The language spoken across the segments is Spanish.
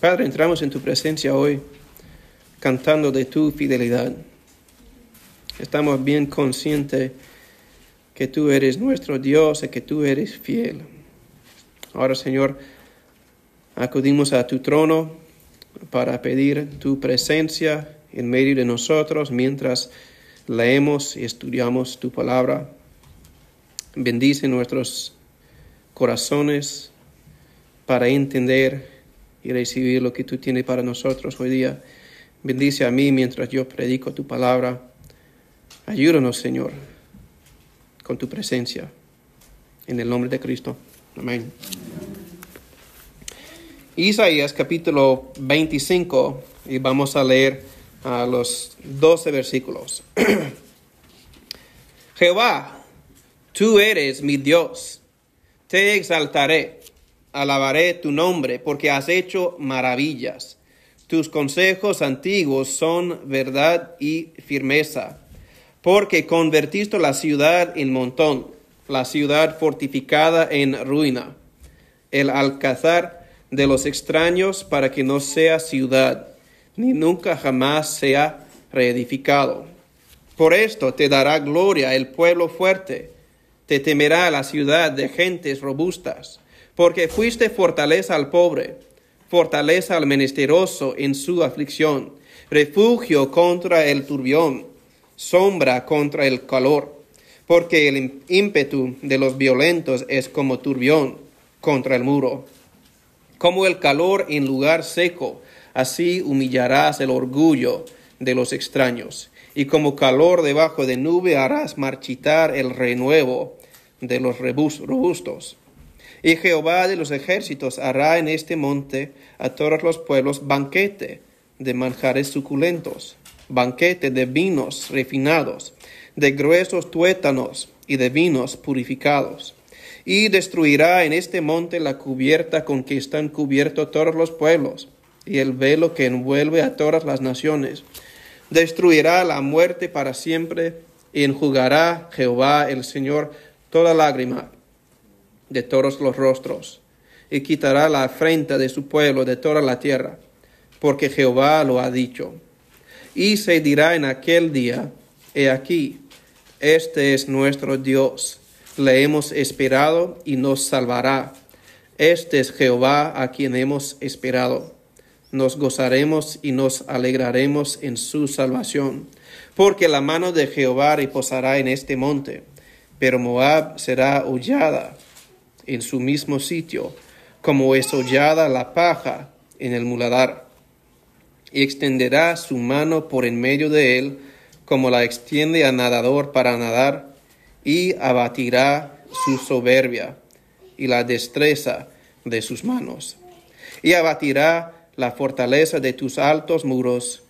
Padre, entramos en tu presencia hoy cantando de tu fidelidad. Estamos bien conscientes que tú eres nuestro Dios y que tú eres fiel. Ahora, Señor, acudimos a tu trono para pedir tu presencia en medio de nosotros mientras leemos y estudiamos tu palabra. Bendice nuestros corazones para entender y recibir lo que tú tienes para nosotros hoy día. Bendice a mí mientras yo predico tu palabra. Ayúdanos, Señor, con tu presencia. En el nombre de Cristo. Amén. Isaías capítulo 25 y vamos a leer a los 12 versículos. Jehová, tú eres mi Dios, te exaltaré alabaré tu nombre, porque has hecho maravillas. Tus consejos antiguos son verdad y firmeza, porque convertiste la ciudad en montón, la ciudad fortificada en ruina, el alcázar de los extraños para que no sea ciudad, ni nunca jamás sea reedificado. Por esto te dará gloria el pueblo fuerte, te temerá la ciudad de gentes robustas porque fuiste fortaleza al pobre, fortaleza al menesteroso en su aflicción, refugio contra el turbión, sombra contra el calor, porque el ímpetu de los violentos es como turbión contra el muro. Como el calor en lugar seco, así humillarás el orgullo de los extraños, y como calor debajo de nube harás marchitar el renuevo de los robustos. Y Jehová de los ejércitos hará en este monte a todos los pueblos banquete de manjares suculentos, banquete de vinos refinados, de gruesos tuétanos y de vinos purificados. Y destruirá en este monte la cubierta con que están cubiertos todos los pueblos, y el velo que envuelve a todas las naciones. Destruirá la muerte para siempre, y enjugará Jehová el Señor toda lágrima de todos los rostros, y quitará la afrenta de su pueblo de toda la tierra, porque Jehová lo ha dicho. Y se dirá en aquel día, he aquí, este es nuestro Dios, le hemos esperado y nos salvará. Este es Jehová a quien hemos esperado. Nos gozaremos y nos alegraremos en su salvación, porque la mano de Jehová reposará en este monte, pero Moab será hollada en su mismo sitio, como es hollada la paja en el muladar, y extenderá su mano por en medio de él, como la extiende a nadador para nadar, y abatirá su soberbia y la destreza de sus manos, y abatirá la fortaleza de tus altos muros,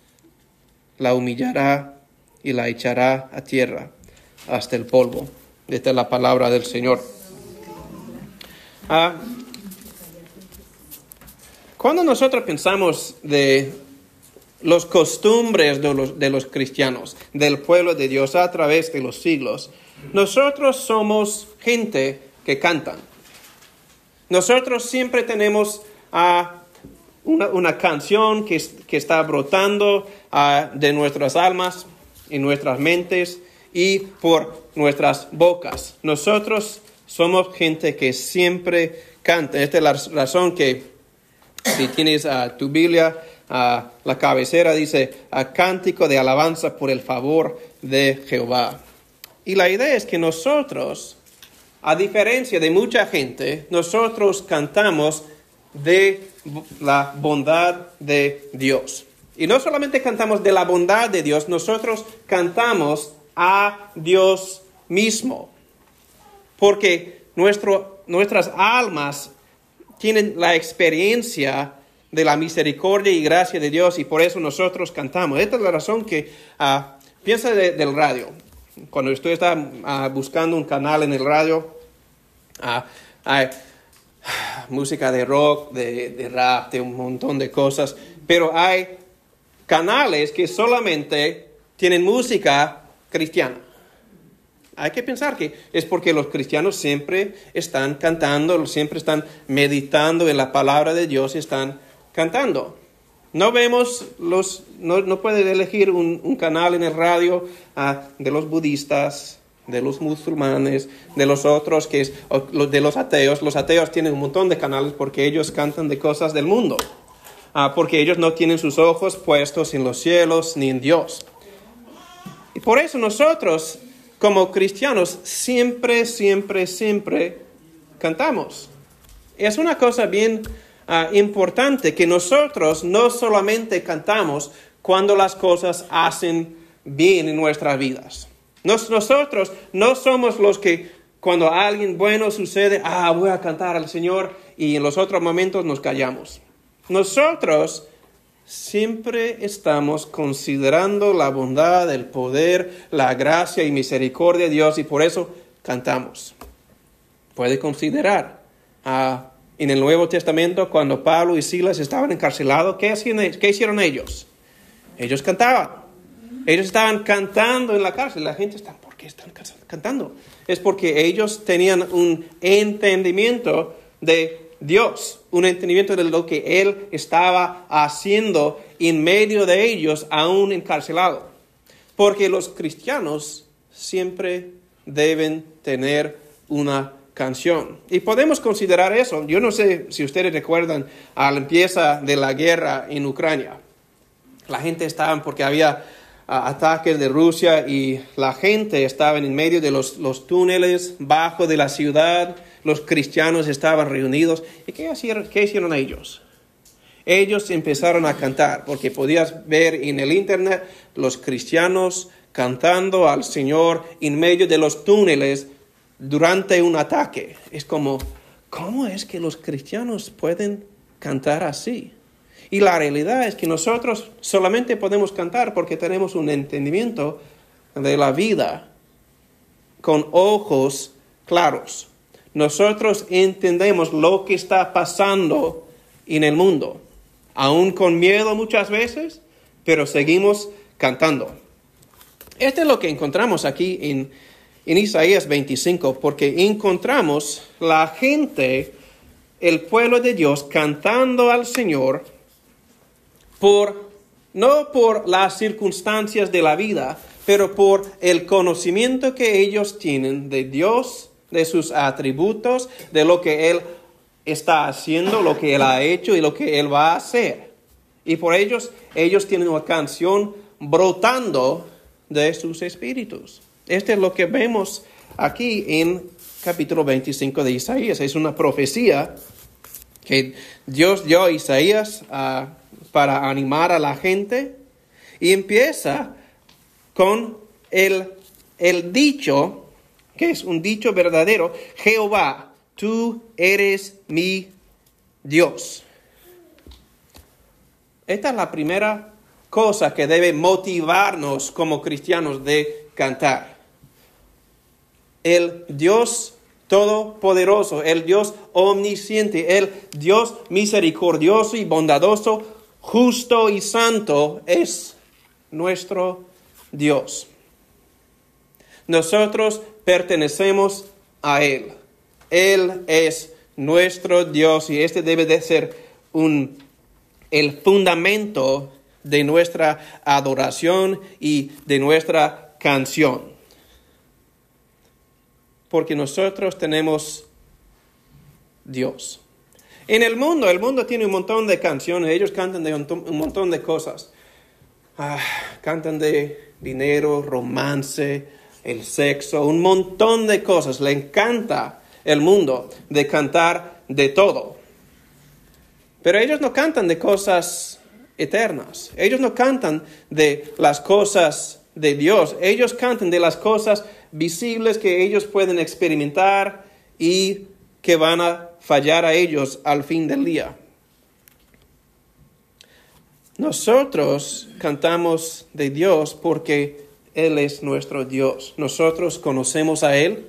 la humillará y la echará a tierra hasta el polvo. Esta es la palabra del Señor. Ah, cuando nosotros pensamos de los costumbres de los, de los cristianos, del pueblo de Dios a través de los siglos, nosotros somos gente que cantan. Nosotros siempre tenemos ah, una, canción que, que, está brotando ah, de nuestras almas y nuestras mentes y por nuestras bocas. Nosotros somos gente que siempre canta. Esta es la razón que si tienes a tu Biblia, a la cabecera dice a cántico de alabanza por el favor de Jehová. Y la idea es que nosotros, a diferencia de mucha gente, nosotros cantamos de la bondad de Dios. Y no solamente cantamos de la bondad de Dios, nosotros cantamos a Dios mismo porque nuestras almas tienen la experiencia de la misericordia y gracia de Dios y por eso nosotros cantamos. Esta es la razón que uh, piensa del radio. Cuando usted está ah, buscando un canal en el radio, ah, hay música de rock, de rap, de un montón de cosas, pero hay canales que solamente tienen música cristiana hay que pensar que es porque los cristianos siempre están cantando, siempre están meditando en la palabra de Dios y están cantando. No vemos los, no, no puedes elegir un, canal en el radio ah, de los budistas, de los musulmanes, de los otros, que es, de los ateos. Los ateos tienen un montón de canales porque ellos cantan de cosas del mundo, ah, porque ellos no tienen sus ojos puestos en los cielos ni en Dios. Y por eso nosotros, como cristianos, siempre, siempre, siempre cantamos. Es una cosa bien Ah, importante que nosotros no solamente cantamos cuando las cosas hacen bien en nuestras vidas. nosotros no somos los que cuando alguien bueno sucede, ah, voy a cantar al Señor y en los otros momentos nos callamos. Nosotros siempre estamos considerando la bondad, el poder, la gracia y misericordia de Dios y por eso cantamos. Puede considerar a en el Nuevo Testamento, cuando Pablo y Silas estaban encarcelados, ¿qué, ¿qué hicieron ellos? Ellos cantaban. Ellos estaban cantando en la cárcel. La gente está, ¿por qué están cantando? Es porque ellos tenían un entendimiento de Dios, un entendimiento de lo que Él estaba haciendo en medio de ellos, aún encarcelado. Porque los cristianos siempre deben tener una canción. Y podemos considerar eso. Yo no sé si ustedes recuerdan a la empieza de la guerra en Ucrania. La gente estaba porque había ah, ataques de Rusia y la gente estaba en medio de los, los, túneles bajo de la ciudad. Los cristianos estaban reunidos. ¿Y qué hicieron, qué hicieron ellos? Ellos empezaron a cantar porque podías ver en el internet los cristianos cantando al Señor en medio de los túneles durante un ataque. Es como, ¿cómo es que los cristianos pueden cantar así? Y la realidad es que nosotros solamente podemos cantar porque tenemos un entendimiento de la vida con ojos claros. Nosotros entendemos lo que está pasando en el mundo, aún con miedo muchas veces, pero seguimos cantando. Esto es lo que encontramos aquí en en Isaías 25, porque encontramos la gente, el pueblo de Dios, cantando al Señor por, no por las circunstancias de la vida, pero por el conocimiento que ellos tienen de Dios, de sus atributos, de lo que Él está haciendo, lo que Él ha hecho y lo que Él va a hacer. Y por ellos, ellos tienen una canción brotando de sus espíritus. Este es lo que vemos aquí en capítulo 25 de Isaías. Es una profecía que Dios dio a Isaías ah, para animar a la gente y empieza con el, el dicho, que es un dicho verdadero, Jehová, tú eres mi Dios. Esta es la primera cosa que debe motivarnos como cristianos de cantar el Dios todopoderoso, el Dios omnisciente, el Dios misericordioso y bondadoso, justo y santo es nuestro Dios. Nosotros pertenecemos a Él. Él es nuestro Dios y este debe de ser un, el fundamento de nuestra adoración y de nuestra canción porque nosotros tenemos Dios. En el mundo, el mundo tiene un montón de canciones, ellos cantan de un montón de cosas. Ah, cantan de dinero, romance, el sexo, un montón de cosas. Le encanta el mundo de cantar de todo. Pero ellos no cantan de cosas eternas. Ellos no cantan de las cosas de Dios. Ellos cantan de las cosas visibles que ellos pueden experimentar y que van a fallar a ellos al fin del día. Nosotros cantamos de Dios porque Él es nuestro Dios. Nosotros conocemos a Él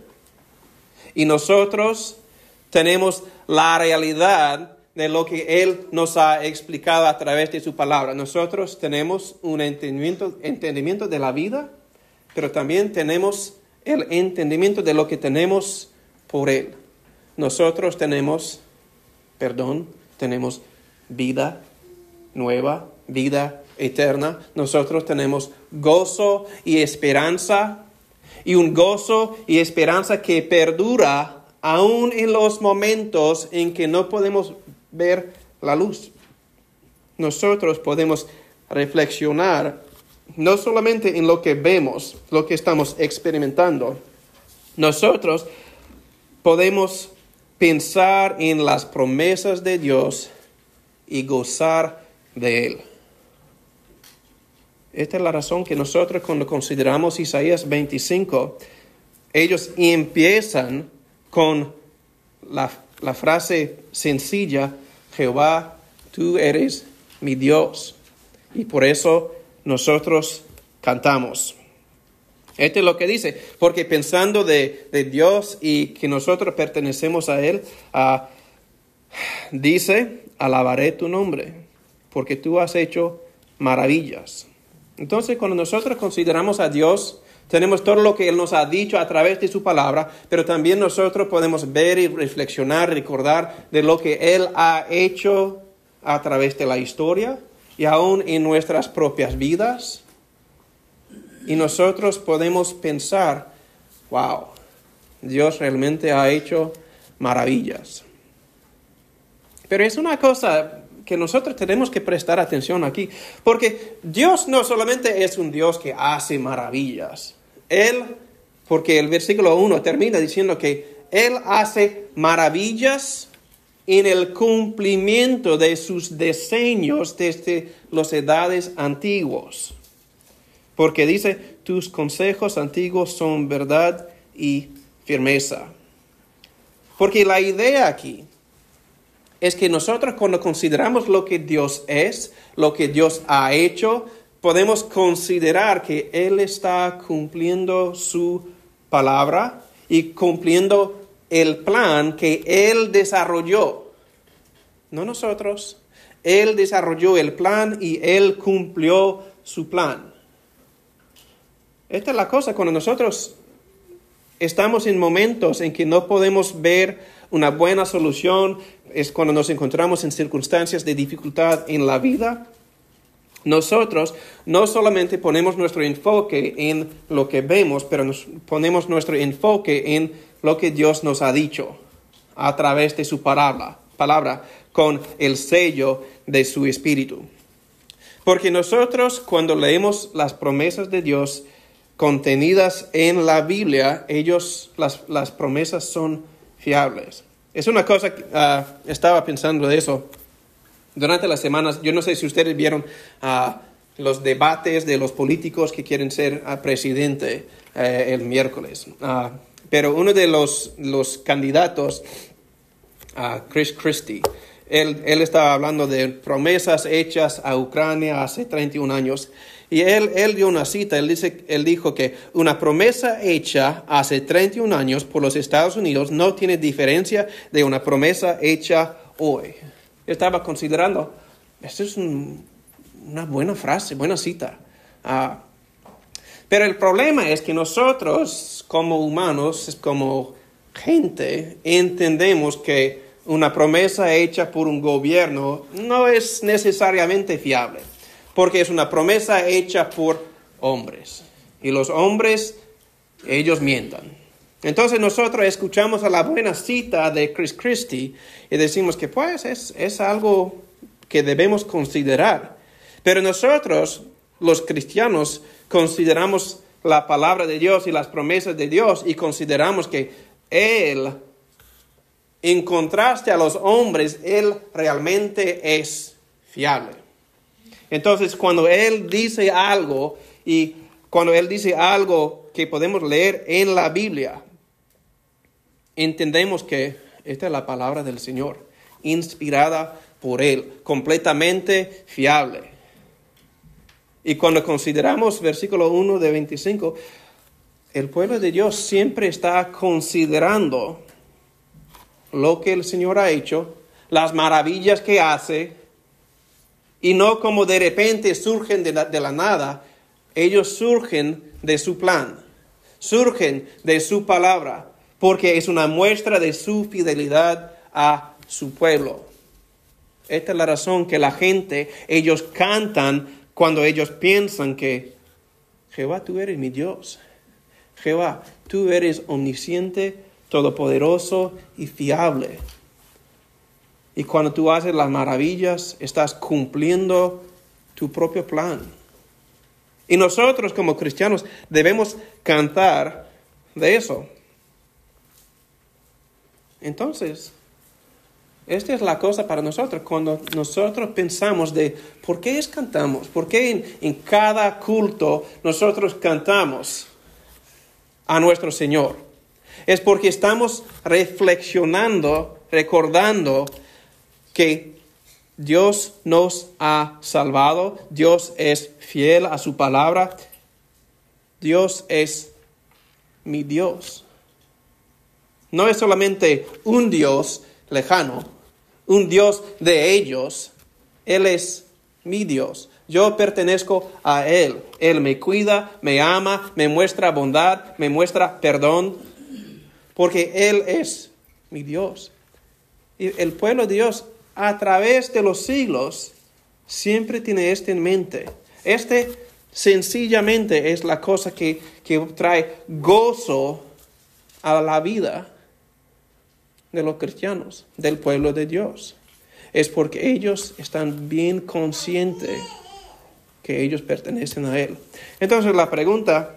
y nosotros tenemos la realidad de lo que Él nos ha explicado a través de su palabra. Nosotros tenemos un entendimiento, entendimiento de la vida, pero también tenemos el entendimiento de lo que tenemos por Él. Nosotros tenemos perdón, tenemos vida nueva vida eterna. Nosotros tenemos gozo y esperanza y un gozo y esperanza que perdura aún en los momentos en que no podemos ver la luz. Nosotros podemos reflexionar no solamente en lo que vemos, lo que estamos experimentando, nosotros podemos pensar en las promesas de Dios y gozar de Él. Esta es la razón que nosotros cuando consideramos Isaías 25, ellos empiezan con la, la frase sencilla, Jehová, tú eres mi Dios. Y por eso nosotros cantamos. Esto es lo que dice, porque pensando de, Dios y que nosotros pertenecemos a Él, ah, dice, alabaré tu nombre, porque tú has hecho maravillas. Entonces, cuando nosotros consideramos a Dios, tenemos todo lo que Él nos ha dicho a través de su palabra, pero también nosotros podemos ver y reflexionar, recordar de lo que Él ha hecho a través de la historia y aún en nuestras propias vidas. Y nosotros podemos pensar, wow, Dios realmente ha hecho maravillas. Pero es una cosa que nosotros tenemos que prestar atención aquí, porque Dios no solamente es un Dios que hace maravillas, Él, porque el versículo 1 termina diciendo que Él hace maravillas en el cumplimiento de sus diseños desde las edades antiguos. Porque dice, tus consejos antiguos son verdad y firmeza. Porque la idea aquí es que nosotros cuando consideramos lo que Dios es, lo que Dios ha hecho, podemos considerar que Él está cumpliendo su palabra y cumpliendo el plan que Él desarrolló. No nosotros. Él desarrolló el plan y Él cumplió su plan. Esta es la cosa cuando nosotros estamos en momentos en que no podemos ver una buena solución, es cuando nos encontramos en circunstancias de dificultad en la vida. Nosotros no solamente ponemos nuestro enfoque en lo que vemos, pero nos ponemos nuestro enfoque en lo que Dios nos ha dicho a través de su palabra, palabra con el sello de su espíritu. Porque nosotros cuando leemos las promesas de Dios contenidas en la Biblia, ellos, las, las promesas son fiables. Es una cosa que ah, estaba pensando de eso durante las semanas. Yo no sé si ustedes vieron ah, los debates de los políticos que quieren ser ah, presidente eh, el miércoles. pero uno de los, los candidatos, Chris Christie, él, él, estaba hablando de promesas hechas a Ucrania hace 31 años. Y él, él dio una cita, él, dice, él dijo que una promesa hecha hace 31 años por los Estados Unidos no tiene diferencia de una promesa hecha hoy. Yo estaba considerando, esto es una buena frase, buena cita. Ah, pero el problema es que nosotros como humanos, como gente, entendemos que una promesa hecha por un gobierno no es necesariamente fiable porque es una promesa hecha por hombres. Y los hombres, ellos mientan. Entonces nosotros escuchamos a la buena cita de Chris Christie y decimos que pues es, es algo que debemos considerar. Pero nosotros, los cristianos, consideramos la palabra de Dios y las promesas de Dios y consideramos que Él, en contraste a los hombres, Él realmente es fiable. Entonces, cuando Él dice algo y cuando Él dice algo que podemos leer en la Biblia, entendemos que esta es la palabra del Señor, inspirada por Él, completamente fiable. Y cuando consideramos versículo 1 de 25, el pueblo de Dios siempre está considerando lo que el Señor ha hecho, las maravillas que hace, y no como de repente surgen de la, nada, ellos surgen de su plan, surgen de su palabra, porque es una muestra de su fidelidad a su pueblo. Esta es la razón que la gente, ellos cantan cuando ellos piensan que Jehová, tú eres mi Dios. Jehová, tú eres omnisciente, todopoderoso y fiable. Y cuando tú haces las maravillas, estás cumpliendo tu propio plan. Y nosotros como cristianos debemos cantar de eso. Entonces, esta es la cosa para nosotros, cuando nosotros pensamos de por qué es cantamos, por qué en, cada culto nosotros cantamos a nuestro Señor. Es porque estamos reflexionando, recordando que Dios nos ha salvado, Dios es fiel a su palabra, Dios es mi Dios. No es solamente un Dios lejano, un Dios de ellos, Él es mi Dios. Yo pertenezco a Él. Él me cuida, me ama, me muestra bondad, me muestra perdón, porque Él es mi Dios. Y el pueblo de Dios, a través de los siglos, siempre tiene esto en mente. Este sencillamente es la cosa que, que trae gozo a la vida de los cristianos, del pueblo de Dios. Es porque ellos están bien conscientes que ellos pertenecen a Él. Entonces la pregunta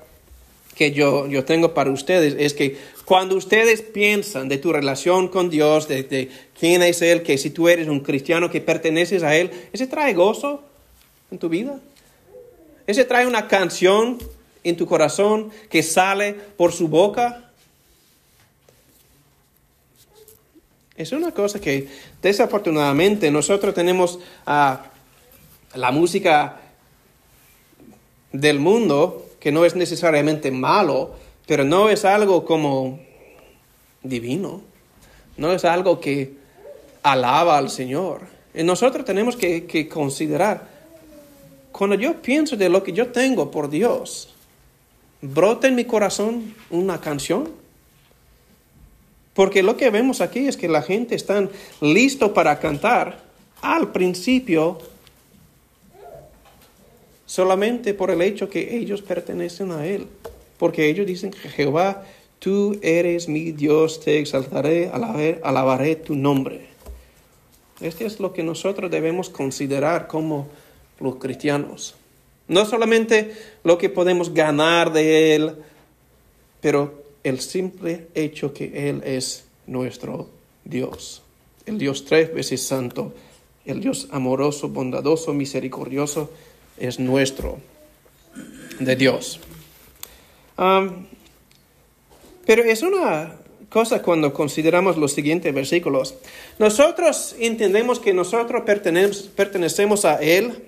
que yo, yo tengo para ustedes es que cuando ustedes piensan de tu relación con Dios, de, quién es Él, que si tú eres un cristiano que perteneces a Él, ¿ese trae gozo en tu vida? ¿Ese trae una canción en tu corazón que sale por su boca? Es una cosa que desafortunadamente nosotros tenemos a la música del mundo, que no es necesariamente malo, pero no es algo como divino, no es algo que alaba al Señor. Nosotros tenemos que, que considerar, cuando yo pienso de lo que yo tengo por Dios, ¿brota en mi corazón una canción? Porque lo que vemos aquí es que la gente está listo para cantar al principio solamente por el hecho que ellos pertenecen a Él. Porque ellos dicen Jehová, tú eres mi Dios, te exaltaré, alabaré, alabaré tu nombre. Este es lo que nosotros debemos considerar como los cristianos. No solamente lo que podemos ganar de Él, pero el simple hecho que Él es nuestro Dios. El Dios tres veces santo, el Dios amoroso, bondadoso, misericordioso, es nuestro, de Dios. Pero es una cosa cuando consideramos los siguientes versículos. Nosotros entendemos que nosotros pertenecemos a Él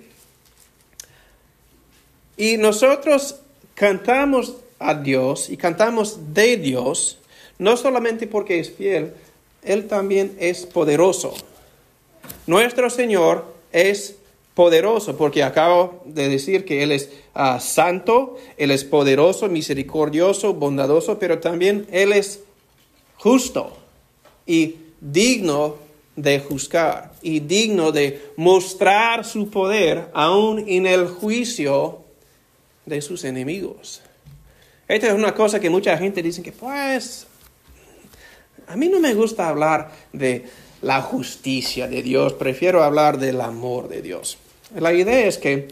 y nosotros cantamos a Dios y cantamos de Dios, no solamente porque es fiel, Él también es poderoso. Nuestro Señor es poderoso, porque acabo de decir que Él es ah, santo, Él es poderoso, misericordioso, bondadoso, pero también Él es justo y digno de juzgar y digno de mostrar su poder aún en el juicio de sus enemigos. Esta es una cosa que mucha gente dice que pues a mí no me gusta hablar de la justicia de Dios, prefiero hablar del amor de Dios. La idea es que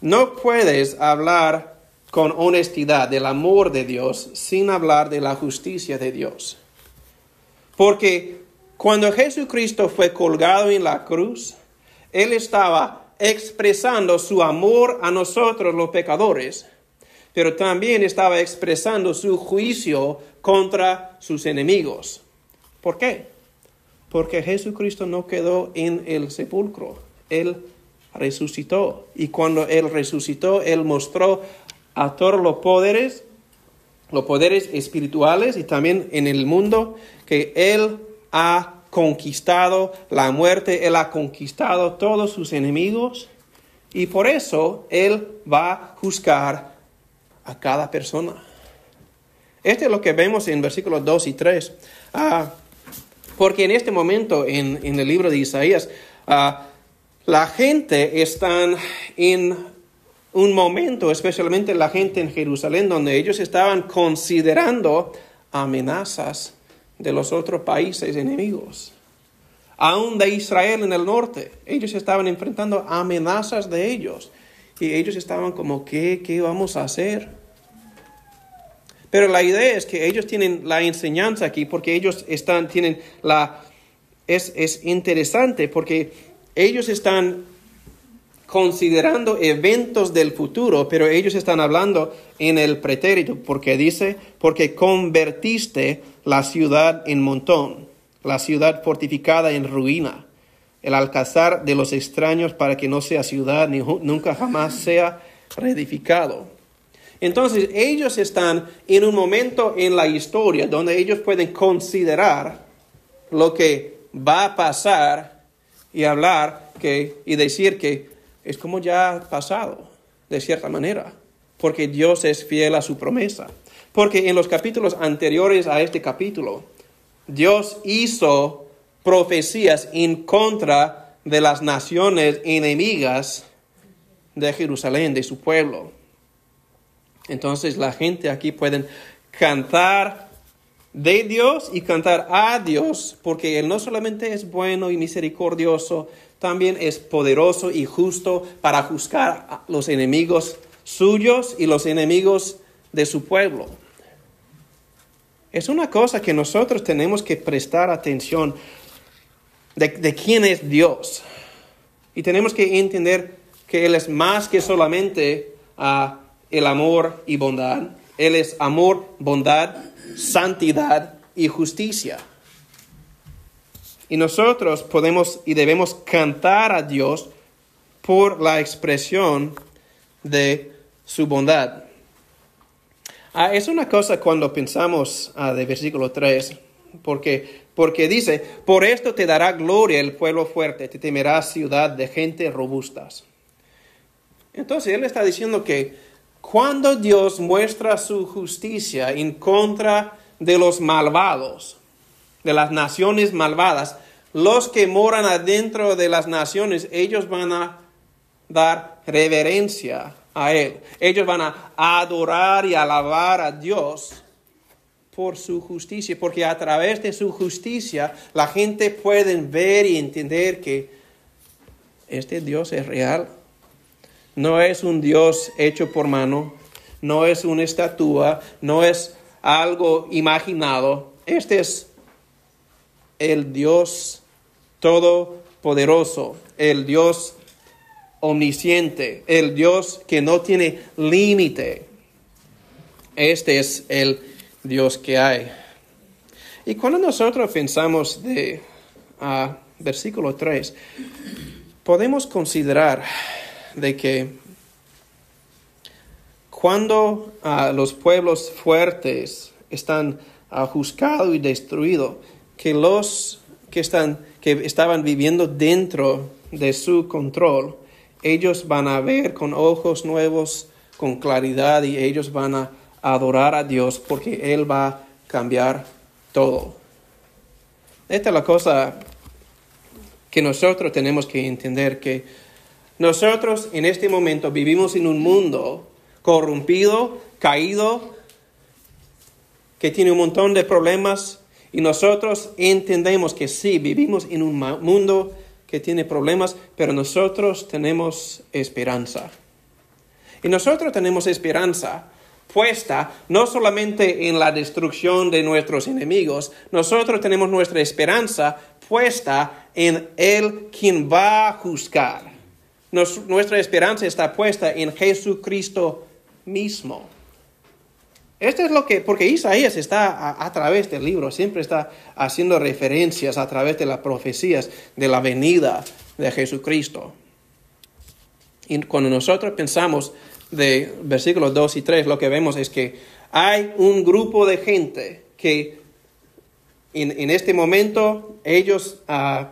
no puedes hablar con honestidad del amor de Dios sin hablar de la justicia de Dios. Porque cuando Jesucristo fue colgado en la cruz, Él estaba expresando su amor a nosotros los pecadores pero también estaba expresando su juicio contra sus enemigos. ¿Por qué? Porque Jesucristo no quedó en el sepulcro, Él resucitó. Y cuando Él resucitó, Él mostró a todos los poderes, los poderes espirituales y también en el mundo, que Él ha conquistado la muerte, Él ha conquistado todos sus enemigos. Y por eso Él va a juzgar a cada persona. Este es lo que vemos en versículos 2 y 3. Ah, porque en este momento en, el libro de Isaías, ah, La gente está en un momento, especialmente la gente en Jerusalén, donde ellos estaban considerando amenazas de los otros países enemigos. Aún de Israel en el norte, ellos estaban enfrentando amenazas de ellos. Y ellos estaban como, ¿qué, qué vamos a hacer? Pero la idea es que ellos tienen la enseñanza aquí porque ellos están, tienen la... Es, es interesante porque ellos están considerando eventos del futuro, pero ellos están hablando en el pretérito, porque dice, porque convertiste la ciudad en montón, la ciudad fortificada en ruina, el alcázar de los extraños para que no sea ciudad ni nunca jamás sea reedificado. Entonces ellos están en un momento en la historia donde ellos pueden considerar lo que va a pasar y hablar que, y decir que es como ya pasado, de cierta manera, porque Dios es fiel a su promesa. Porque en los capítulos anteriores a este capítulo, Dios hizo profecías en contra de las naciones enemigas de Jerusalén, de su pueblo. Entonces la gente aquí puede cantar de Dios y cantar a Dios, porque Él no solamente es bueno y misericordioso, también es poderoso y justo para juzgar a los enemigos suyos y los enemigos de su pueblo. Es una cosa que nosotros tenemos que prestar atención de, quién es Dios. Y tenemos que entender que Él es más que solamente uh, el amor y bondad. Él es amor, bondad, santidad y justicia. Y nosotros podemos y debemos cantar a Dios por la expresión de su bondad. Ah, es una cosa cuando pensamos ah, de versículo 3, porque, porque dice, por esto te dará gloria el pueblo fuerte, te temerá ciudad de gente robustas. Entonces él está diciendo que cuando Dios muestra su justicia en contra de los malvados, de las naciones malvadas, los que moran adentro de las naciones, ellos van a dar reverencia a Él. Ellos van a adorar y alabar a Dios por su justicia, porque a través de su justicia la gente puede ver y entender que este Dios es real no es un Dios hecho por mano, no es una estatua, no es algo imaginado. Este es el Dios todopoderoso, el Dios omnisciente, el Dios que no tiene límite. Este es el Dios que hay. Y cuando nosotros pensamos de uh, versículo 3, podemos considerar de que cuando ah, los pueblos fuertes están uh, juzgados y destruidos, que los que, están, que estaban viviendo dentro de su control, ellos van a ver con ojos nuevos, con claridad, y ellos van a adorar a Dios porque Él va a cambiar todo. Esta es la cosa que nosotros tenemos que entender, que nosotros en este momento vivimos en un mundo corrompido, caído, que tiene un montón de problemas y nosotros entendemos que sí, vivimos en un mundo que tiene problemas, pero nosotros tenemos esperanza. Y nosotros tenemos esperanza puesta no solamente en la destrucción de nuestros enemigos, nosotros tenemos nuestra esperanza puesta en el quien va a juzgar nuestra esperanza está puesta en Jesucristo mismo. Esto es lo que, porque Isaías está a, través del libro, siempre está haciendo referencias a través de las profecías de la venida de Jesucristo. Y cuando nosotros pensamos de versículos 2 y 3, lo que vemos es que hay un grupo de gente que en, este momento ellos uh,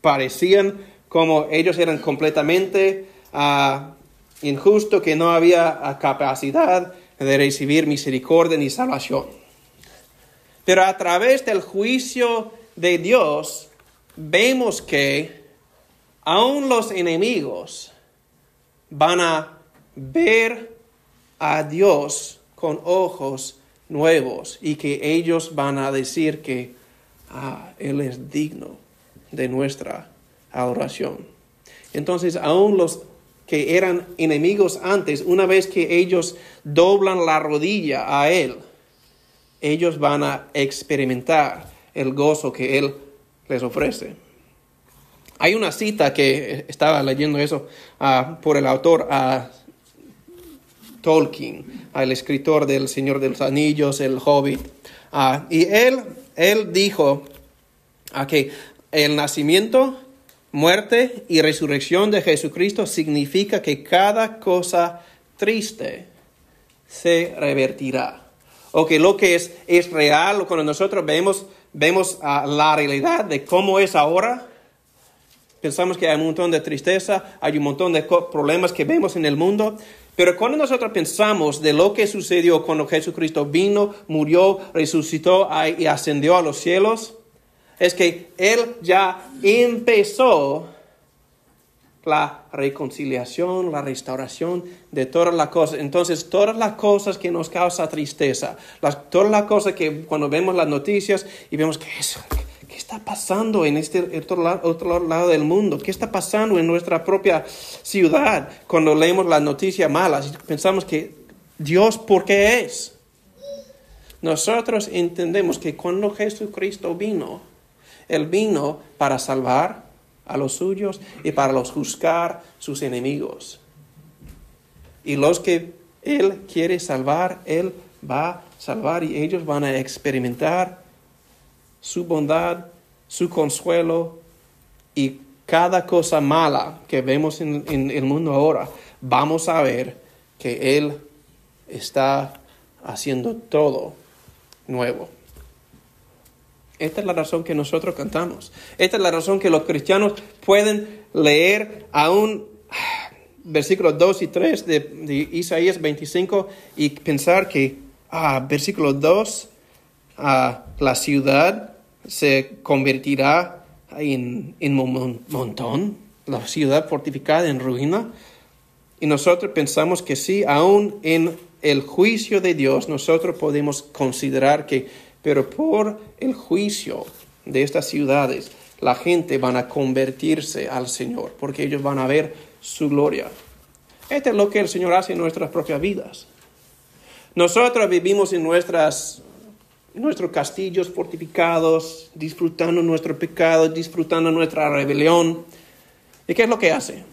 parecían como ellos eran completamente uh, injustos, que no había ah, capacidad de recibir misericordia ni salvación. Pero a través del juicio de Dios, vemos que aún los enemigos van a ver a Dios con ojos nuevos y que ellos van a decir que ah, Él es digno de nuestra adoración. Entonces, aún los que eran enemigos antes, una vez que ellos doblan la rodilla a Él, ellos van a experimentar el gozo que Él les ofrece. Hay una cita que estaba leyendo eso ah, por el autor uh, Tolkien, el escritor del Señor de los Anillos, el Hobbit. Ah, y él, él dijo que el nacimiento, muerte y resurrección de Jesucristo significa que cada cosa triste se revertirá. O que lo que es, es real, cuando nosotros vemos, vemos la realidad de cómo es ahora, Pensamos que hay un montón de tristeza, hay un montón de problemas que vemos en el mundo, pero cuando nosotros pensamos de lo que sucedió cuando Jesucristo vino, murió, resucitó y ascendió a los cielos, es que Él ya empezó la reconciliación, la restauración de todas las cosas. Entonces, todas las cosas que nos causan tristeza, las, todas las cosas que cuando vemos las noticias y vemos que ¿Qué está pasando en este otro lado, otro lado, del mundo? ¿Qué está pasando en nuestra propia ciudad cuando leemos las noticias malas y pensamos que Dios, ¿por qué es? Nosotros entendemos que cuando Jesucristo vino, Él vino para salvar a los suyos y para los juzgar sus enemigos. Y los que Él quiere salvar, Él va a salvar y ellos van a experimentar su bondad, su consuelo y cada cosa mala que vemos en, el mundo ahora, vamos a ver que Él está haciendo todo nuevo. Esta es la razón que nosotros cantamos. Esta es la razón que los cristianos pueden leer aún versículos 2 y 3 de, Isaías 25 y pensar que, ah, versículo 2, ah, la ciudad se convertirá en, un montón, la ciudad fortificada en ruina. Y nosotros pensamos que sí, aún en el juicio de Dios, nosotros podemos considerar que, pero por el juicio de estas ciudades, la gente van a convertirse al Señor, porque ellos van a ver su gloria. Esto es lo que el Señor hace en nuestras propias vidas. Nosotros vivimos en nuestras nuestros castillos fortificados, disfrutando nuestro pecado, disfrutando nuestra rebelión. ¿Y qué es lo que hace?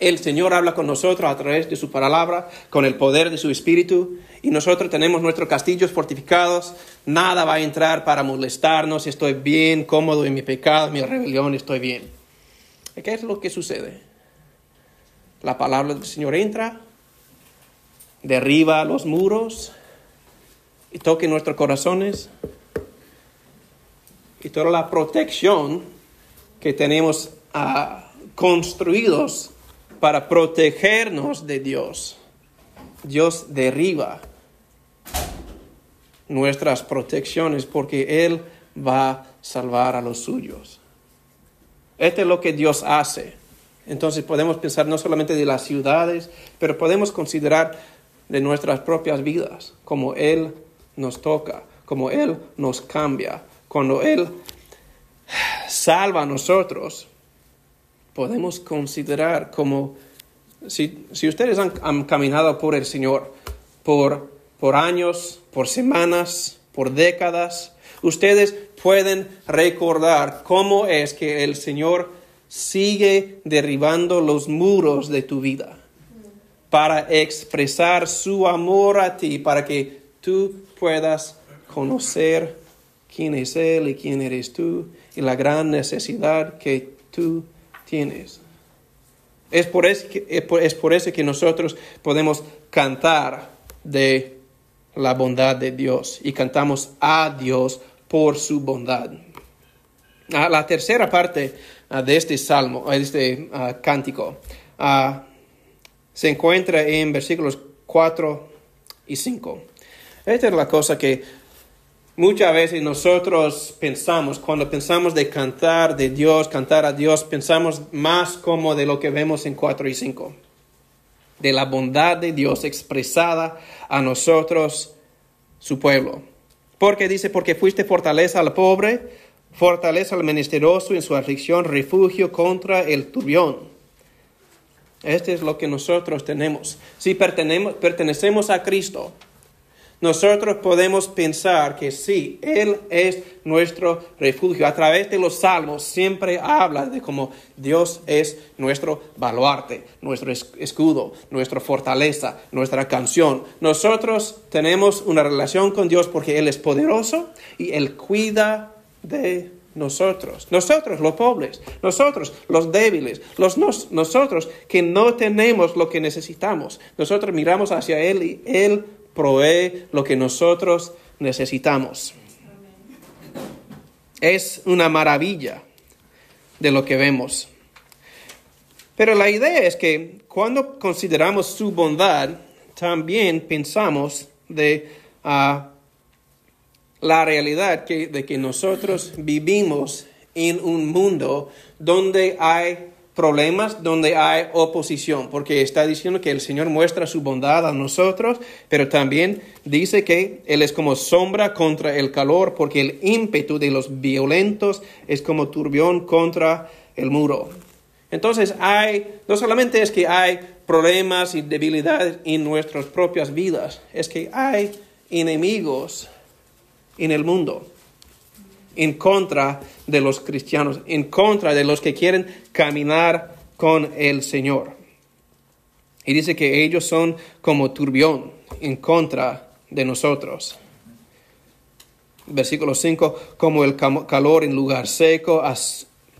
El Señor habla con nosotros a través de su palabra, con el poder de su espíritu, y nosotros tenemos nuestros castillos fortificados. Nada va a entrar para molestarnos. Estoy bien, cómodo en mi pecado, mi rebelión, estoy bien. ¿Y qué es lo que sucede? La palabra del Señor entra, derriba los muros, y toque nuestros corazones y toda la protección que tenemos ah, construidos para protegernos de Dios. Dios derriba nuestras protecciones porque Él va a salvar a los suyos. Esto es lo que Dios hace. Entonces podemos pensar no solamente de las ciudades, pero podemos considerar de nuestras propias vidas, como Él nos toca, como Él nos cambia, cuando Él salva a nosotros, podemos considerar como si, ustedes han, caminado por el Señor por, por años, por semanas, por décadas, ustedes pueden recordar cómo es que el Señor sigue derribando los muros de tu vida para expresar su amor a ti, para que tú puedas conocer quién es Él y quién eres tú y la gran necesidad que tú tienes. Es por, eso que, es por eso que nosotros podemos cantar de la bondad de Dios y cantamos a Dios por su bondad. Ah, la tercera parte ah, de este salmo, este ah, cántico, se encuentra en versículos 4 y 5. Esta es la cosa que Muchas veces nosotros pensamos, cuando pensamos de cantar de Dios, cantar a Dios, pensamos más como de lo que vemos en 4 y 5, de la bondad de Dios expresada a nosotros, su pueblo. Porque dice, porque fuiste fortaleza al pobre, fortaleza al menesteroso en su aflicción, refugio contra el turbión. Este es lo que nosotros tenemos. Si pertenecemos a Cristo, nosotros podemos pensar que sí, Él es nuestro refugio. A través de los salmos siempre habla de cómo Dios es nuestro baluarte, nuestro escudo, nuestra fortaleza, nuestra canción. Nosotros tenemos una relación con Dios porque Él es poderoso y Él cuida de nosotros. Nosotros los pobres, nosotros los débiles, los nosotros que no tenemos lo que necesitamos. Nosotros miramos hacia Él y Él provee lo que nosotros necesitamos. Es una maravilla de lo que vemos. Pero la idea es que cuando consideramos su bondad, también pensamos de ah, la realidad que, de que nosotros vivimos en un mundo donde hay problemas donde hay oposición, porque está diciendo que el Señor muestra su bondad a nosotros, pero también dice que Él es como sombra contra el calor, porque el ímpetu de los violentos es como turbión contra el muro. Entonces hay, no solamente es que hay problemas y debilidades en nuestras propias vidas, es que hay enemigos en el mundo en contra de los cristianos, en contra de los que quieren caminar con el Señor. Y dice que ellos son como turbión en contra de nosotros. Versículo 5, como el calor en lugar seco,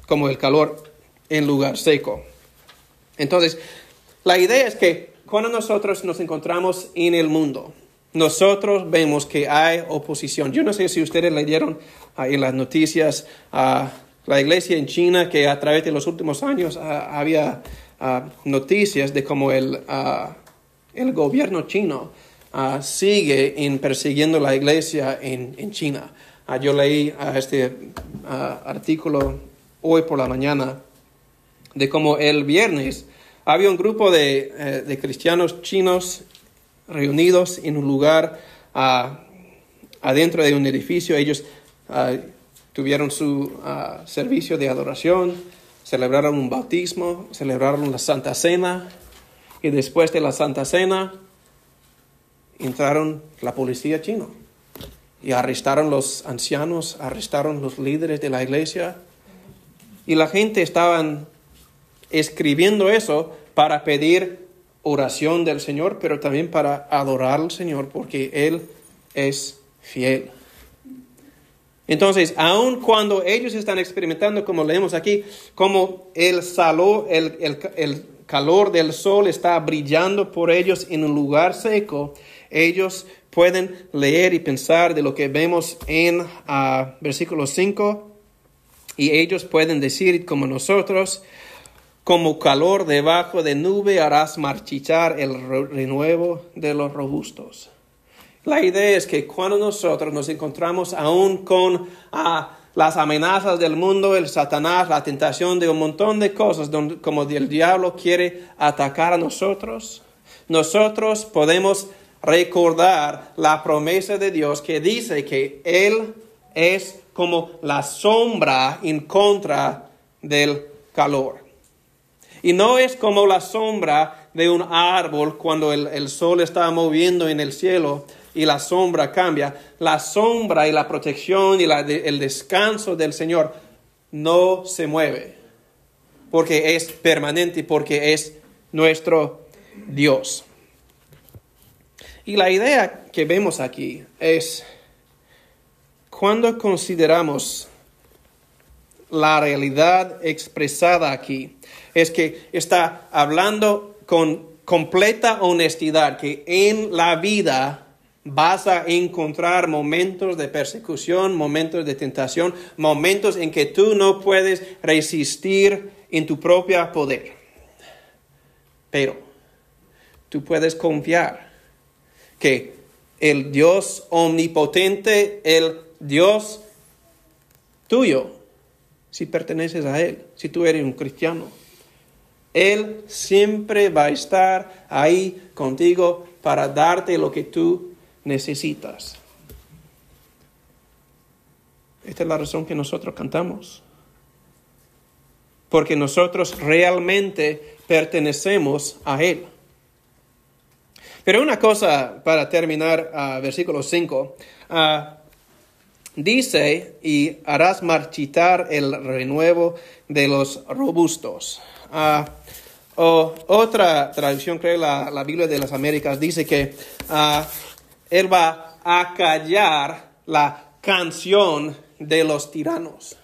como el calor en lugar seco. Entonces, la idea es que cuando nosotros nos encontramos en el mundo, nosotros vemos que hay oposición. Yo no sé si ustedes leyeron en las noticias a la iglesia en China que a través de los últimos años había noticias de cómo el, el gobierno chino sigue en persiguiendo la iglesia en, en China. yo leí este artículo hoy por la mañana de cómo el viernes había un grupo de, eh, de cristianos chinos reunidos en un lugar adentro de un edificio. Ellos Ah, tuvieron su ah, servicio de adoración, celebraron un bautismo, celebraron la Santa Cena y después de la Santa Cena entraron la policía chino y arrestaron los ancianos, arrestaron los líderes de la iglesia y la gente estaban escribiendo eso para pedir oración del Señor, pero también para adorar al Señor porque Él es fiel. Entonces, aun cuando ellos están experimentando, como leemos aquí, como el, el, calor del sol está brillando por ellos en un lugar seco, ellos pueden leer y pensar de lo que vemos en uh, versículo 5 y ellos pueden decir como nosotros, como calor debajo de nube harás marchitar el renuevo de los robustos. La idea es que cuando nosotros nos encontramos aún con ah, las amenazas del mundo, el Satanás, la tentación de un montón de cosas, donde, como el diablo quiere atacar a nosotros, nosotros podemos recordar la promesa de Dios que dice que Él es como la sombra en contra del calor. Y no es como la sombra de un árbol cuando el, el sol está moviendo en el cielo, y la sombra cambia, la sombra y la protección y el descanso del Señor no se mueve, porque es permanente, porque es nuestro Dios. Y la idea que vemos aquí es, cuando consideramos la realidad expresada aquí, es que está hablando con completa honestidad que en la vida vas a encontrar momentos de persecución, momentos de tentación, momentos en que tú no puedes resistir en tu propio poder. Pero tú puedes confiar que el Dios omnipotente, el Dios tuyo si perteneces a Él, si tú eres un cristiano. Él siempre va a estar ahí contigo para darte lo que tú necesitas. Esta es la razón que nosotros cantamos. Porque nosotros realmente pertenecemos a Él. Pero una cosa para terminar, uh, versículo 5. Ah, dice, y harás marchitar el renuevo de los robustos. Uh, o otra traducción, creo, la, la Biblia de las Américas, dice que Él va a callar la canción de los tiranos.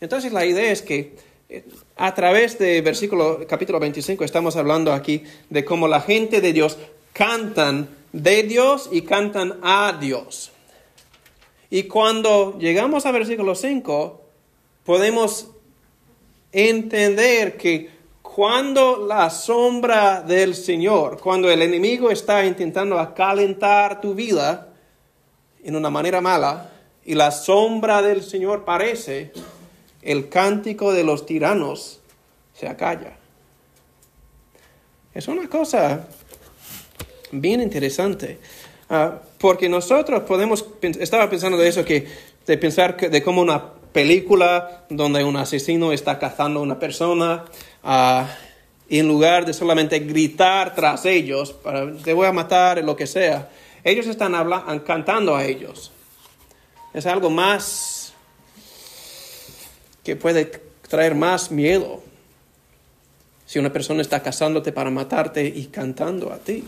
Entonces la idea es que eh, a través de versículo capítulo 25 estamos hablando aquí de cómo la gente de Dios cantan de Dios y cantan a Dios. Y cuando llegamos a versículo 5, podemos entender que cuando la sombra del Señor, cuando el enemigo está intentando acalentar tu vida en una manera mala, y la sombra del Señor parece, el cántico de los tiranos se acalla. Es una cosa bien interesante, ah, porque nosotros podemos, estaba pensando de eso, que de pensar que, de cómo una película donde un asesino está cazando a una persona, uh, en lugar de solamente gritar tras ellos, para, te voy a matar, lo que sea, ellos están hablando, cantando a ellos. Es algo más que puede traer más miedo si una persona está cazándote para matarte y cantando a ti.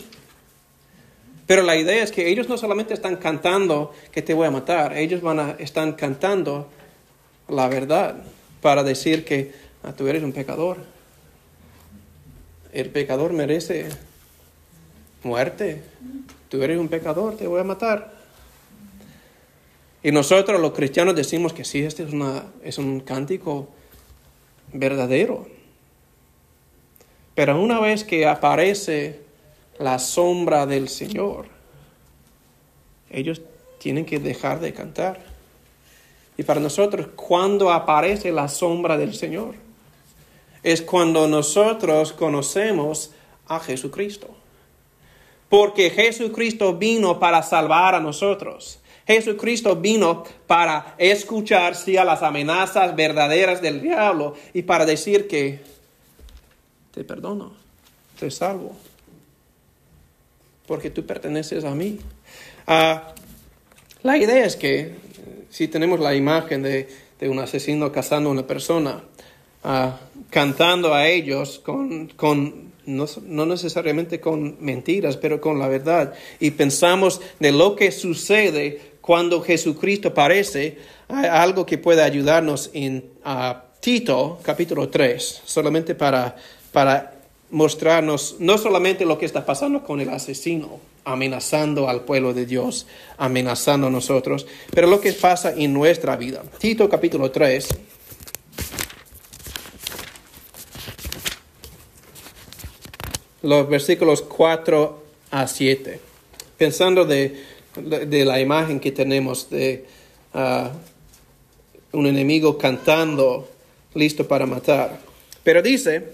Pero la idea es que ellos no solamente están cantando que te voy a matar, ellos van a, están cantando la verdad para decir que ah, tú eres un pecador. El pecador merece muerte. Tú eres un pecador, te voy a matar. Y nosotros los cristianos decimos que sí, este es, una, es un cántico verdadero. Pero una vez que aparece la sombra del Señor, ellos tienen que dejar de cantar. Y para nosotros, cuando aparece la sombra del Señor, es cuando nosotros conocemos a Jesucristo. Porque Jesucristo vino para salvar a nosotros. Jesucristo vino para escuchar a las amenazas verdaderas del diablo y para decir que te perdono, te salvo, porque tú perteneces a mí. Ah, la idea es que si tenemos la imagen de, un asesino cazando a una persona, ah, cantando a ellos con, no, necesariamente con mentiras, pero con la verdad, y pensamos de lo que sucede cuando Jesucristo aparece, hay algo que puede ayudarnos en Tito capítulo 3, solamente para, para mostrarnos no solamente lo que está pasando con el asesino, amenazando al pueblo de Dios, amenazando a nosotros, pero lo que pasa en nuestra vida. Tito capítulo 3. Los versículos 4 a 7. Pensando de de la imagen que tenemos de ah, un enemigo cantando, listo para matar. Pero dice,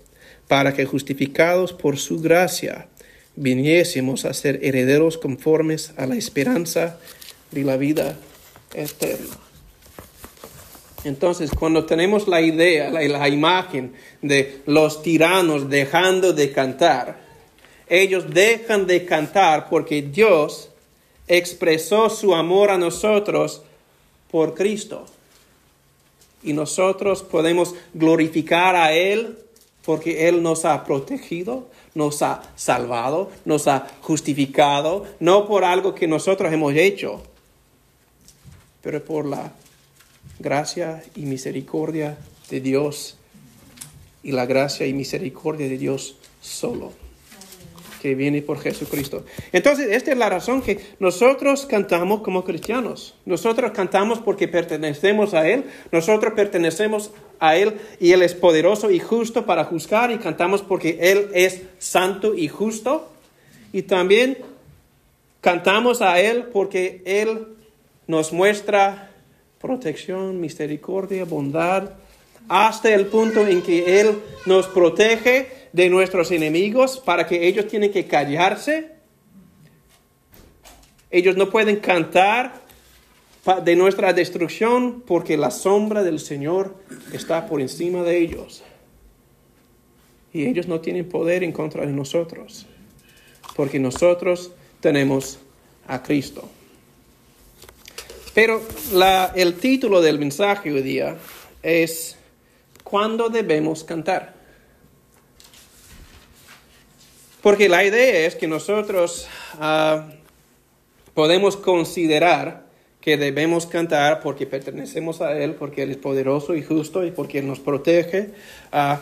para que justificados por su gracia viniésemos a ser herederos conformes a la esperanza de la vida eterna. Entonces, cuando tenemos la idea, la, la imagen de los tiranos dejando de cantar, ellos dejan de cantar porque Dios expresó su amor a nosotros por Cristo. Y nosotros podemos glorificar a Él porque Él nos ha protegido, nos ha salvado, nos ha justificado, no por algo que nosotros hemos hecho, pero por la gracia y misericordia de Dios. Y la gracia y misericordia de Dios solo, que viene por Jesucristo. Entonces, esta es la razón que nosotros cantamos como cristianos. Nosotros cantamos porque pertenecemos a Él, nosotros pertenecemos a Él y Él es poderoso y justo para juzgar y cantamos porque Él es santo y justo. Y también cantamos a Él porque Él nos muestra protección, misericordia, bondad, hasta el punto en que Él nos protege de nuestros enemigos para que ellos tienen que callarse. Ellos no pueden cantar de nuestra destrucción porque la sombra del Señor está por encima de ellos. Y ellos no tienen poder en contra de nosotros porque nosotros tenemos a Cristo. Pero el título del mensaje hoy día es ¿Cuándo debemos cantar? Porque la idea es que nosotros ah, podemos considerar que debemos cantar porque pertenecemos a Él, porque Él es poderoso y justo y porque Él nos protege. Ah.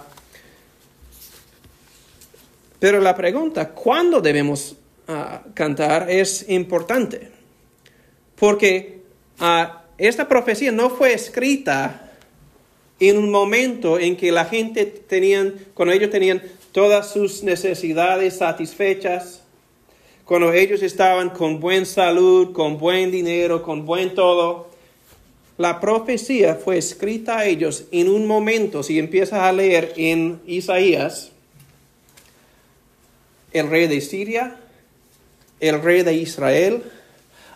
pero la pregunta, ¿cuándo debemos ah, cantar? es importante. Porque esta profecía no fue escrita en un momento en que la gente tenían, cuando ellos tenían todas sus necesidades satisfechas, cuando ellos estaban con buena salud, con buen dinero, con buen todo. La profecía fue escrita a ellos en un momento, si empiezas a leer en Isaías, el rey de Siria, el rey de Israel,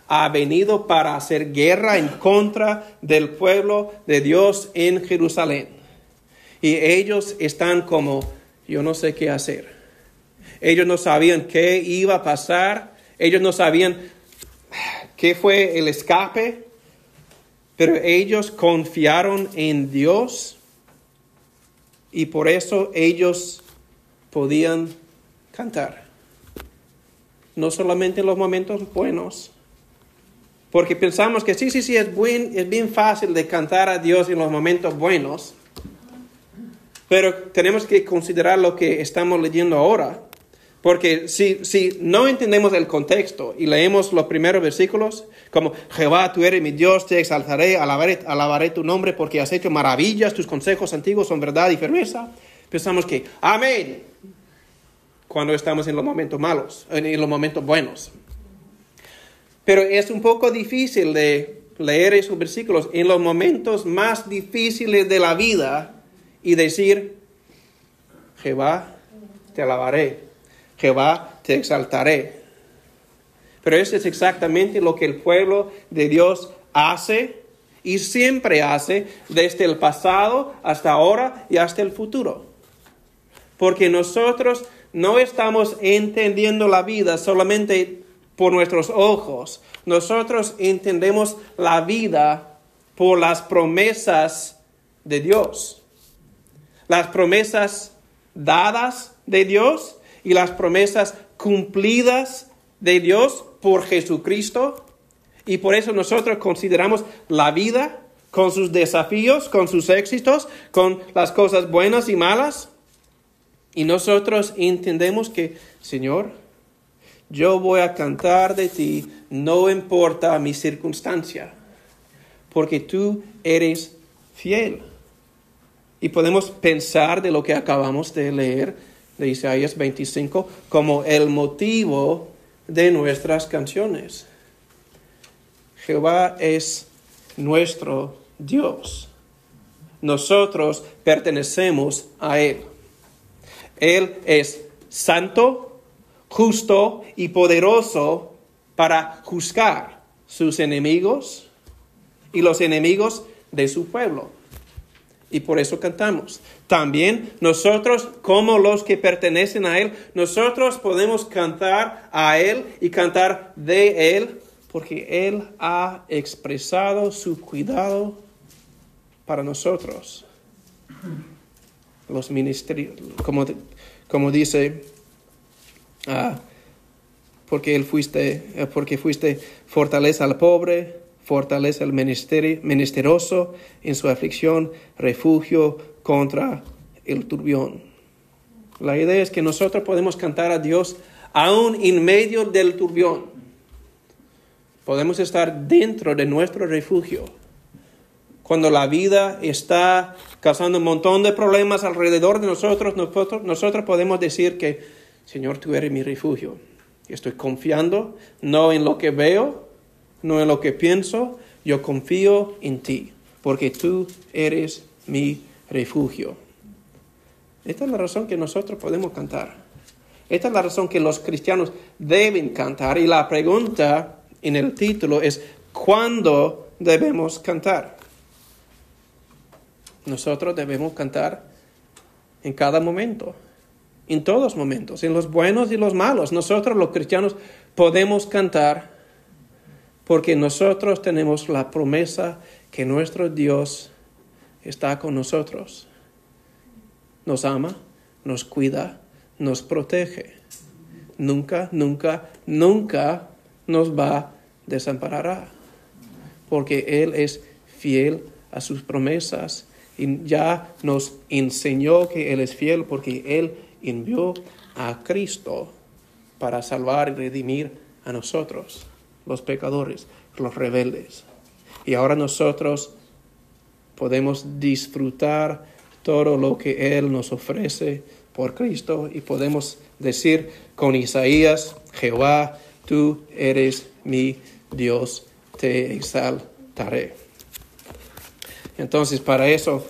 ha venido para hacer guerra en contra del pueblo de Dios en Jerusalén. Y ellos están como, yo no sé qué hacer. Ellos no sabían qué iba a pasar. Ellos no sabían qué fue el escape. Pero ellos confiaron en Dios. Y por eso ellos podían cantar. No solamente en los momentos buenos, porque pensamos que sí, sí, sí, es, es bien fácil de cantar a Dios en los momentos buenos. Pero tenemos que considerar lo que estamos leyendo ahora. Porque si, si no entendemos el contexto y leemos los primeros versículos, como Jehová, tú eres mi Dios, te exaltaré, alabaré, alabaré tu nombre porque has hecho maravillas, tus consejos antiguos son verdad y firmeza, pensamos que, amén, cuando estamos en los momentos malos, en los momentos buenos. Pero es un poco difícil de leer esos versículos en los momentos más difíciles de la vida y decir, Jehová, te alabaré, Jehová, te exaltaré. Pero eso es exactamente lo que el pueblo de Dios hace y siempre hace desde el pasado hasta ahora y hasta el futuro. Porque nosotros no estamos entendiendo la vida solamente por nuestros ojos. Nosotros entendemos la vida por las promesas de Dios. Las promesas dadas de Dios y las promesas cumplidas de Dios por Jesucristo. Y por eso nosotros consideramos la vida con sus desafíos, con sus éxitos, con las cosas buenas y malas. Y nosotros entendemos que, Señor, yo voy a cantar de ti, no importa mi circunstancia, porque tú eres fiel. Y podemos pensar de lo que acabamos de leer de Isaías 25 como el motivo de nuestras canciones. Jehová es nuestro Dios. Nosotros pertenecemos a Él. Él es santo, justo y poderoso para juzgar sus enemigos y los enemigos de su pueblo. Y por eso cantamos. También nosotros, como los que pertenecen a Él, nosotros podemos cantar a Él y cantar de Él, porque Él ha expresado su cuidado para nosotros. Los ministerios, como, como dice Ah, porque él fuiste, eh, porque fuiste fortaleza al pobre, fortaleza al menesteroso en su aflicción, refugio contra el turbión. La idea es que nosotros podemos cantar a Dios aún en medio del turbión. Podemos estar dentro de nuestro refugio. Cuando la vida está causando un montón de problemas alrededor de nosotros, nosotros, nosotros podemos decir que, Señor, tú eres mi refugio. Estoy confiando no en lo que veo, no en lo que pienso, yo confío en ti, porque tú eres mi refugio. Esta es la razón que nosotros podemos cantar. Esta es la razón que los cristianos deben cantar. Y la pregunta en el título es, ¿cuándo debemos cantar? Nosotros debemos cantar en cada momento, en todos momentos, en los buenos y los malos. Nosotros los cristianos podemos cantar porque nosotros tenemos la promesa que nuestro Dios está con nosotros. Nos ama, nos cuida, nos protege. Nunca, nunca, nunca nos va a desamparar. Porque Él es fiel a sus promesas y ya nos enseñó que Él es fiel porque Él envió a Cristo para salvar y redimir a nosotros, los pecadores, los rebeldes. Y ahora nosotros podemos disfrutar todo lo que Él nos ofrece por Cristo y podemos decir con Isaías, Jehová, tú eres mi Dios, te exaltaré. Entonces, para eso,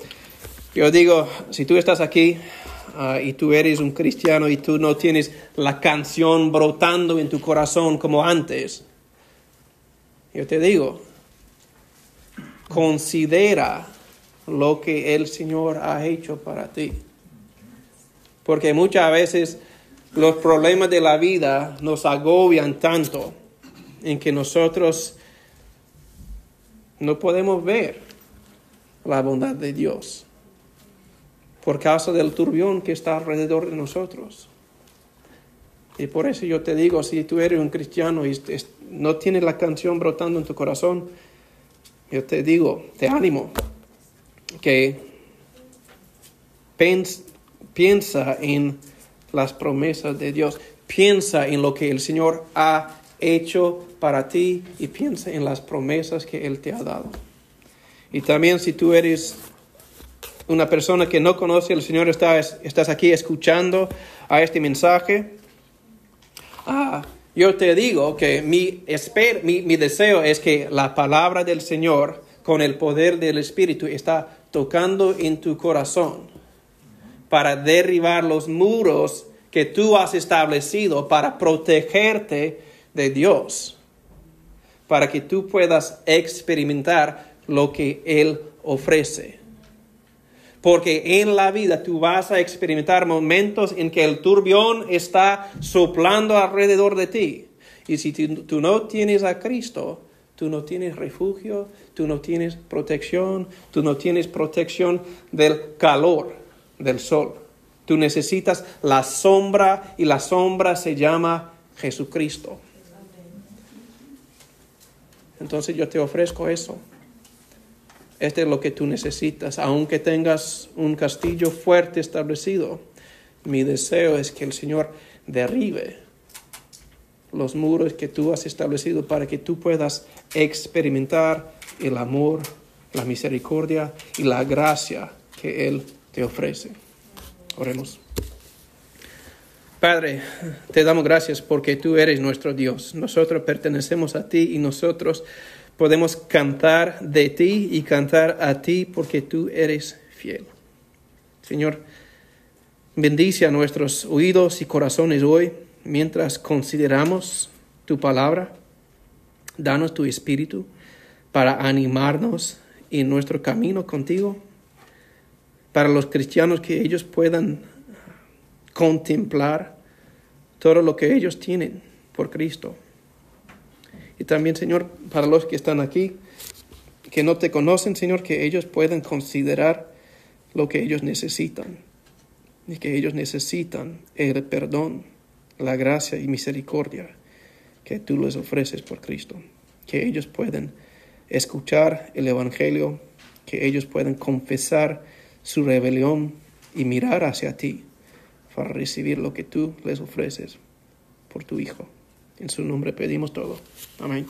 yo digo, si tú estás aquí ah, y tú eres un cristiano y tú no tienes la canción brotando en tu corazón como antes, yo te digo, considera lo que el Señor ha hecho para ti. Porque muchas veces los problemas de la vida nos agobian tanto en que nosotros no podemos ver la bondad de Dios por causa del turbión que está alrededor de nosotros. Y por eso yo te digo, si tú eres un cristiano y no tienes la canción brotando en tu corazón, yo te digo, te animo, que piensa en las promesas de Dios, piensa en lo que el Señor ha hecho para ti y piensa en las promesas que Él te ha dado. Y también si tú eres una persona que no conoce al Señor, estás, estás aquí escuchando a este mensaje, ah, yo te digo que mi, mi, mi deseo es que la palabra del Señor con el poder del Espíritu está tocando en tu corazón para derribar los muros que tú has establecido para protegerte de Dios, para que tú puedas experimentar lo que Él ofrece. Porque en la vida tú vas a experimentar momentos en que el turbión está soplando alrededor de ti. Y si tú, no tienes a Cristo, tú no tienes refugio, tú no tienes protección, tú no tienes protección del calor del sol. Tú necesitas la sombra y la sombra se llama Jesucristo. Entonces yo te ofrezco eso. Este es lo que tú necesitas. Aunque tengas un castillo fuerte establecido, mi deseo es que el Señor derribe los muros que tú has establecido para que tú puedas experimentar el amor, la misericordia y la gracia que Él te ofrece. Oremos. Padre, te damos gracias porque tú eres nuestro Dios. Nosotros pertenecemos a ti y nosotros podemos cantar de ti y cantar a ti porque tú eres fiel. Señor, bendice a nuestros oídos y corazones hoy mientras consideramos tu palabra. Danos tu espíritu para animarnos en nuestro camino contigo. Para los cristianos que ellos puedan contemplar todo lo que ellos tienen por Cristo y también, Señor, para los que están aquí, que no te conocen, Señor, que ellos puedan considerar lo que ellos necesitan. Y que ellos necesitan el perdón, la gracia y misericordia que tú les ofreces por Cristo. Que ellos puedan escuchar el Evangelio, que ellos puedan confesar su rebelión y mirar hacia ti para recibir lo que tú les ofreces por tu Hijo. En su nombre pedimos todo. Amén.